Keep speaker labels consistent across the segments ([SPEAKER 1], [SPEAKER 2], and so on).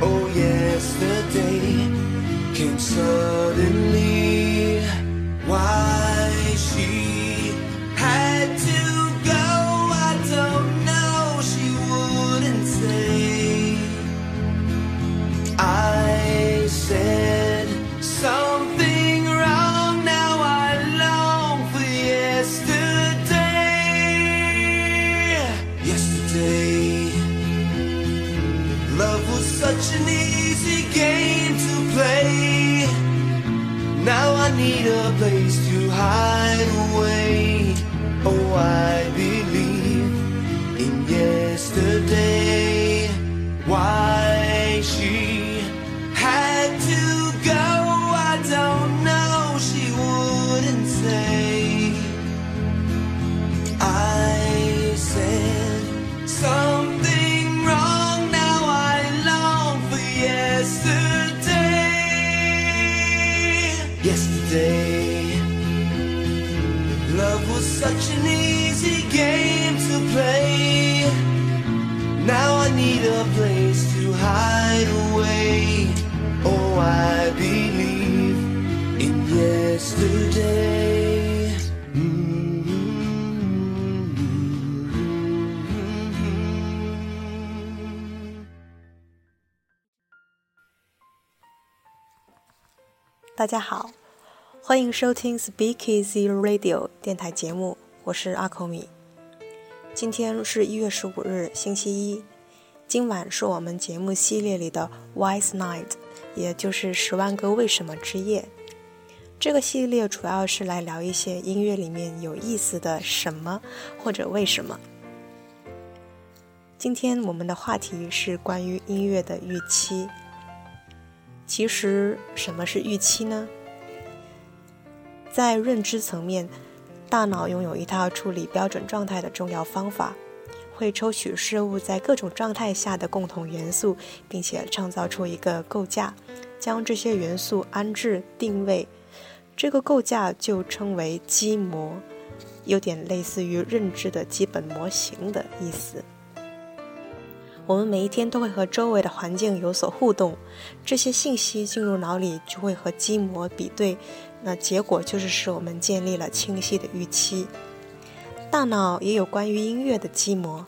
[SPEAKER 1] Oh, yesterday came suddenly.
[SPEAKER 2] 大家好，欢迎收听 Speak Easy Radio 电台节目，我是阿口米。今天是一月十五日，星期一。今晚是我们节目系列里的 Wise Night，也就是十万个为什么之夜。这个系列主要是来聊一些音乐里面有意思的什么或者为什么。今天我们的话题是关于音乐的预期。其实，什么是预期呢？在认知层面，大脑拥有一套处理标准状态的重要方法，会抽取事物在各种状态下的共同元素，并且创造出一个构架，将这些元素安置定位。这个构架就称为基模，有点类似于认知的基本模型的意思。我们每一天都会和周围的环境有所互动，这些信息进入脑里就会和基模比对，那结果就是使我们建立了清晰的预期。大脑也有关于音乐的基模，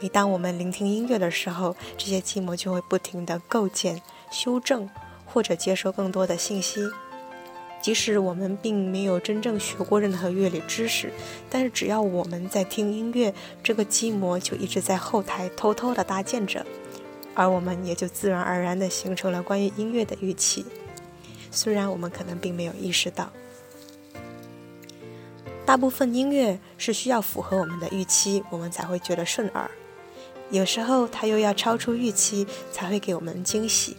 [SPEAKER 2] 每当我们聆听音乐的时候，这些基模就会不停地构建、修正或者接收更多的信息。即使我们并没有真正学过任何乐理知识，但是只要我们在听音乐，这个基模就一直在后台偷偷的搭建着，而我们也就自然而然的形成了关于音乐的预期，虽然我们可能并没有意识到。大部分音乐是需要符合我们的预期，我们才会觉得顺耳；有时候它又要超出预期，才会给我们惊喜。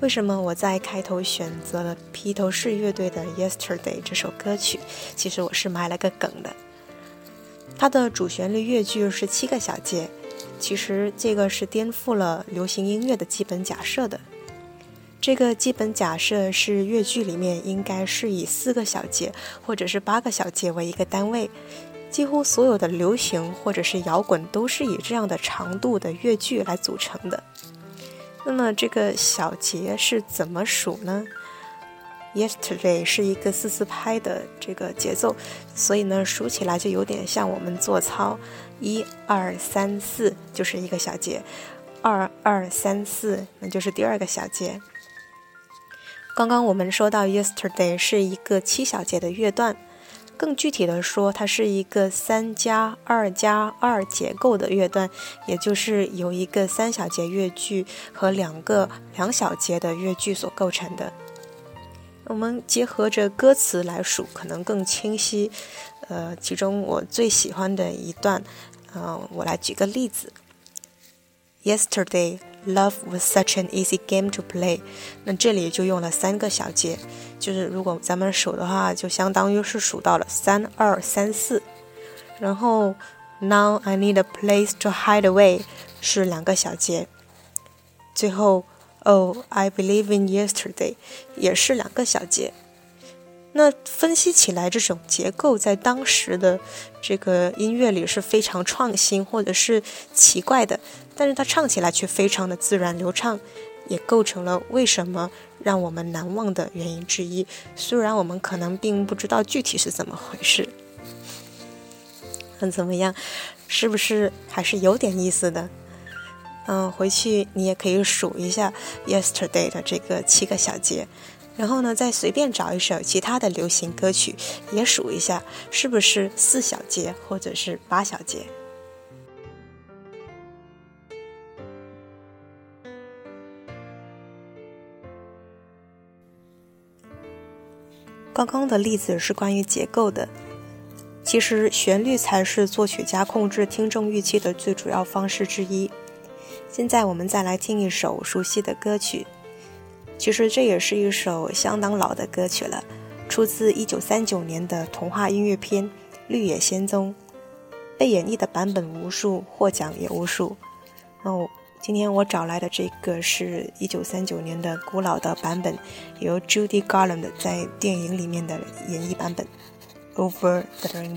[SPEAKER 2] 为什么我在开头选择了披头士乐队的《Yesterday》这首歌曲？其实我是埋了个梗的。它的主旋律乐句是七个小节，其实这个是颠覆了流行音乐的基本假设的。这个基本假设是乐句里面应该是以四个小节或者是八个小节为一个单位，几乎所有的流行或者是摇滚都是以这样的长度的乐句来组成的。那么这个小节是怎么数呢？Yesterday 是一个四四拍的这个节奏，所以呢数起来就有点像我们做操，一二三四就是一个小节，二二三四那就是第二个小节。刚刚我们说到 Yesterday 是一个七小节的乐段。更具体的说，它是一个三加二加二结构的乐段，也就是由一个三小节乐句和两个两小节的乐句所构成的。我们结合着歌词来数，可能更清晰。呃，其中我最喜欢的一段，呃，我来举个例子：Yesterday Love was such an easy game to play。那这里就用了三个小节，就是如果咱们数的话，就相当于是数到了三二三四。然后 Now I need a place to hide away 是两个小节。最后 Oh I believe in yesterday 也是两个小节。那分析起来，这种结构在当时的这个音乐里是非常创新或者是奇怪的，但是它唱起来却非常的自然流畅，也构成了为什么让我们难忘的原因之一。虽然我们可能并不知道具体是怎么回事，那怎么样？是不是还是有点意思的？嗯，回去你也可以数一下《Yesterday》的这个七个小节。然后呢，再随便找一首其他的流行歌曲，也数一下是不是四小节或者是八小节。刚刚的例子是关于结构的，其实旋律才是作曲家控制听众预期的最主要方式之一。现在我们再来听一首熟悉的歌曲。其实这也是一首相当老的歌曲了，出自一九三九年的童话音乐片《绿野仙踪》，被演绎的版本无数，获奖也无数。那今天我找来的这个是一九三九年的古老的版本，由 Judy Garland 在电影里面的演绎版本，《Over the Rainbow》。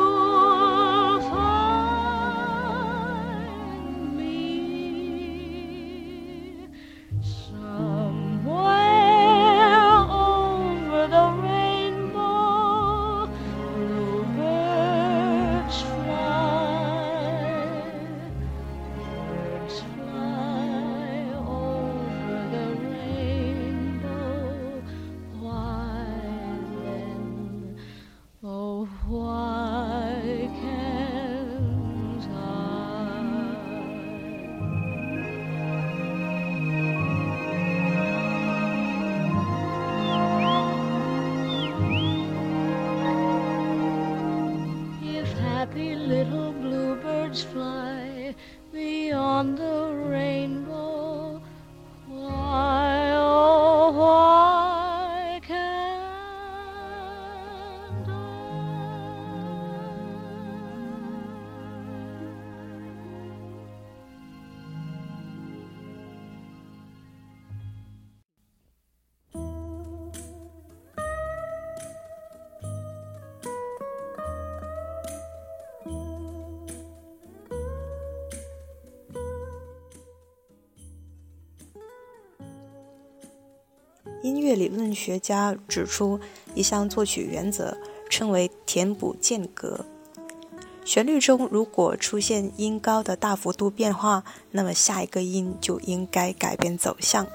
[SPEAKER 2] 音乐理论学家指出一项作曲原则，称为填补间隔。旋律中如果出现音高的大幅度变化，那么下一个音就应该改变走向。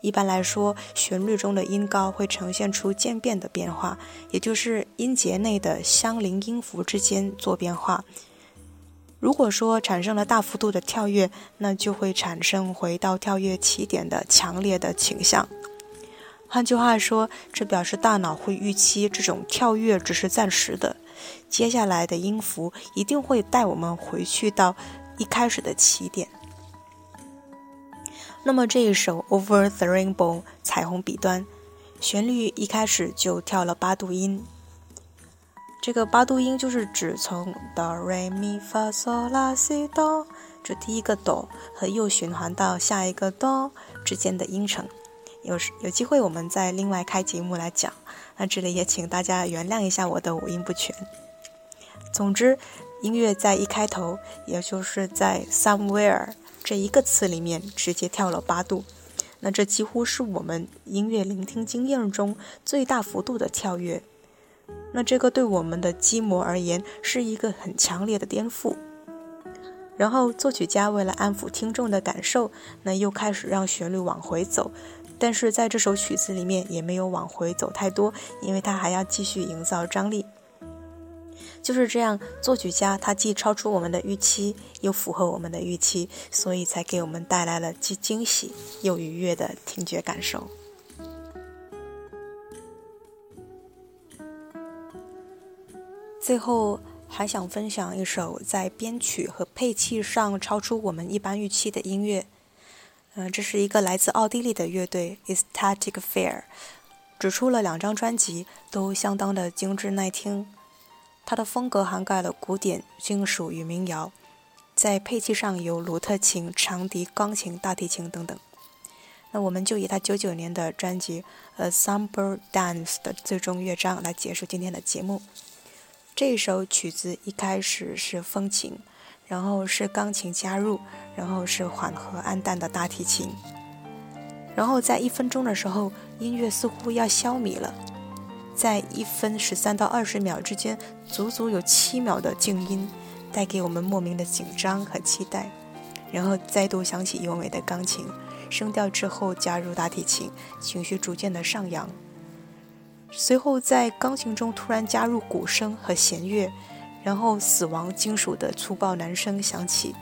[SPEAKER 2] 一般来说，旋律中的音高会呈现出渐变的变化，也就是音节内的相邻音符之间做变化。如果说产生了大幅度的跳跃，那就会产生回到跳跃起点的强烈的倾向。换句话说，这表示大脑会预期这种跳跃只是暂时的，接下来的音符一定会带我们回去到一开始的起点。那么这一首《Over the Rainbow》彩虹彼端，旋律一开始就跳了八度音。这个八度音就是指从哆、来、咪、发、嗦、拉、西、哆这第一个哆和又循环到下一个哆之间的音程。有时有机会我们再另外开节目来讲。那这里也请大家原谅一下我的五音不全。总之，音乐在一开头，也就是在 somewhere。这一个词里面直接跳了八度，那这几乎是我们音乐聆听经验中最大幅度的跳跃。那这个对我们的基膜而言是一个很强烈的颠覆。然后作曲家为了安抚听众的感受，那又开始让旋律往回走，但是在这首曲子里面也没有往回走太多，因为他还要继续营造张力。就是这样，作曲家他既超出我们的预期，又符合我们的预期，所以才给我们带来了既惊喜又愉悦的听觉感受。最后还想分享一首在编曲和配器上超出我们一般预期的音乐。嗯，这是一个来自奥地利的乐队 Estatic Fair，只出了两张专辑，都相当的精致耐听。它的风格涵盖了古典、金属与民谣，在配器上有鲁特琴、长笛、钢琴、大提琴等等。那我们就以他九九年的专辑《A Summer Dance》的最终乐章来结束今天的节目。这首曲子一开始是风琴，然后是钢琴加入，然后是缓和暗淡的大提琴，然后在一分钟的时候，音乐似乎要消弭了。在一分十三到二十秒之间，足足有七秒的静音，带给我们莫名的紧张和期待。然后再度响起优美的钢琴，声调之后加入大提琴，情绪逐渐的上扬。随后在钢琴中突然加入鼓声和弦乐，然后死亡金属的粗暴男声响起。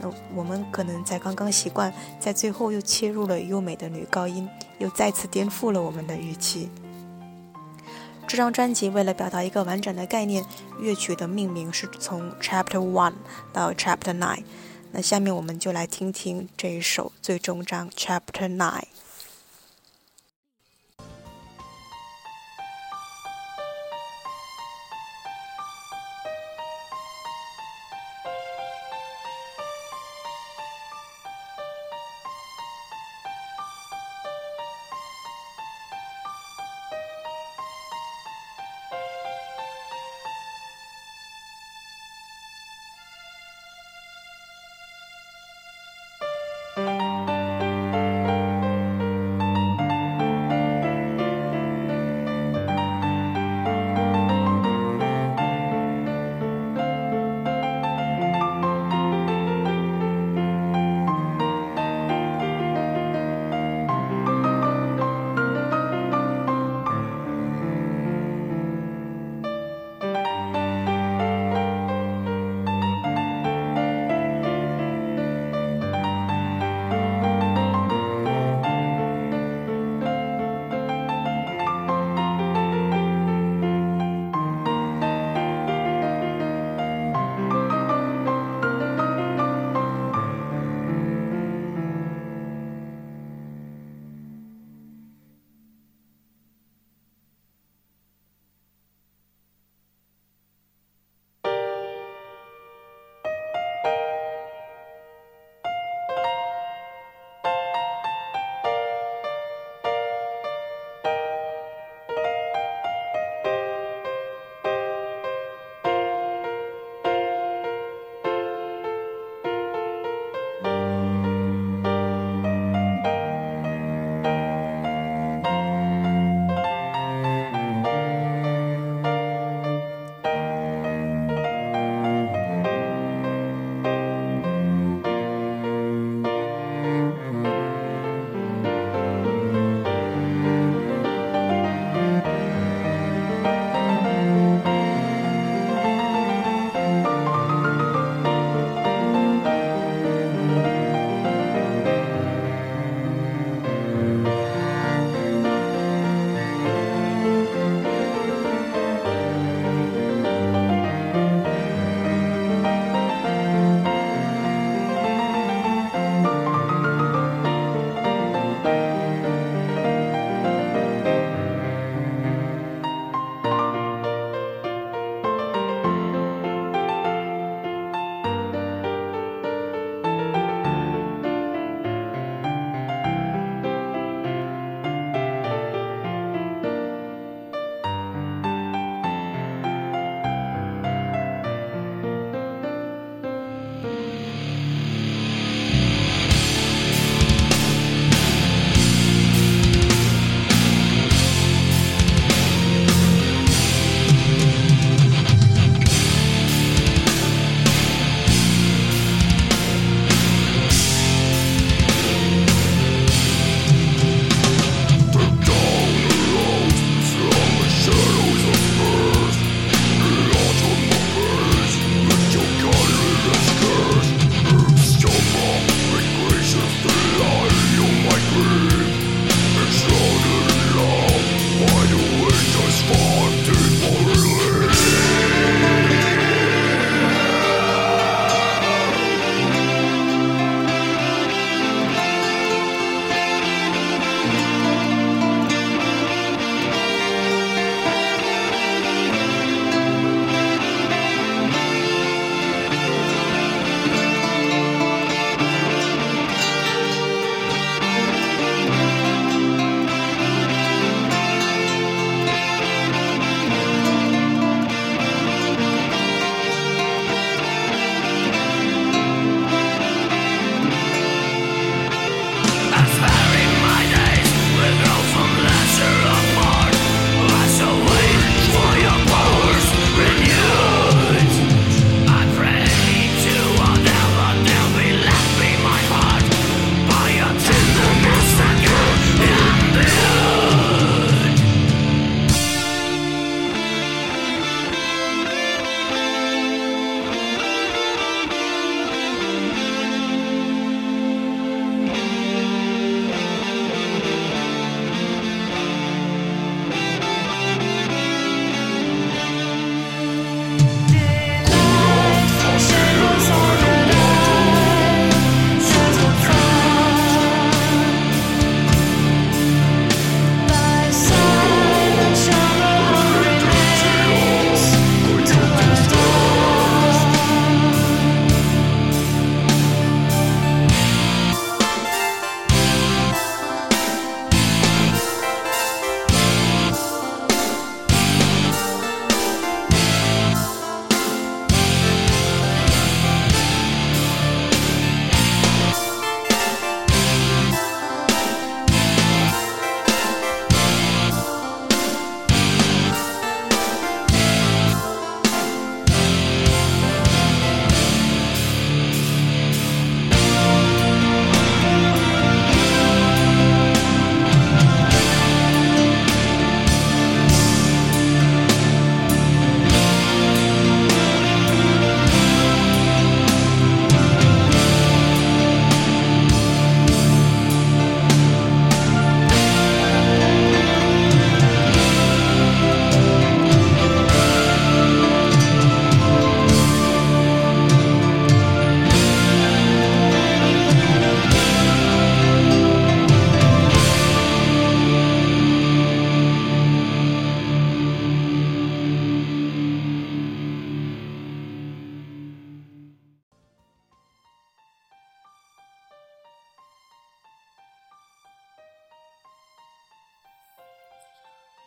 [SPEAKER 2] 那我们可能才刚刚习惯，在最后又切入了优美的女高音，又再次颠覆了我们的预期。这张专辑为了表达一个完整的概念，乐曲的命名是从 Chapter One 到 Chapter Nine。那下面我们就来听听这一首最终章 Chapter Nine。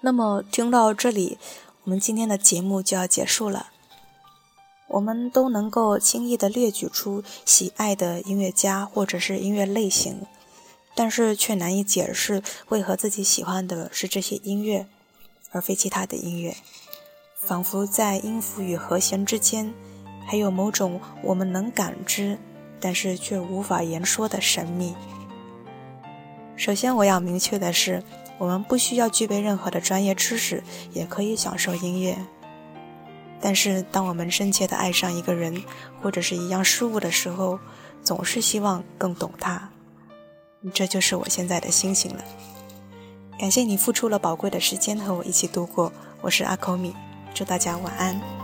[SPEAKER 2] 那么听到这里，我们今天的节目就要结束了。我们都能够轻易地列举出喜爱的音乐家或者是音乐类型，但是却难以解释为何自己喜欢的是这些音乐，而非其他的音乐。仿佛在音符与和弦之间，还有某种我们能感知，但是却无法言说的神秘。首先，我要明确的是。我们不需要具备任何的专业知识，也可以享受音乐。但是，当我们深切地爱上一个人或者是一样事物的时候，总是希望更懂他。这就是我现在的心情了。感谢你付出了宝贵的时间和我一起度过。我是阿口米，祝大家晚安。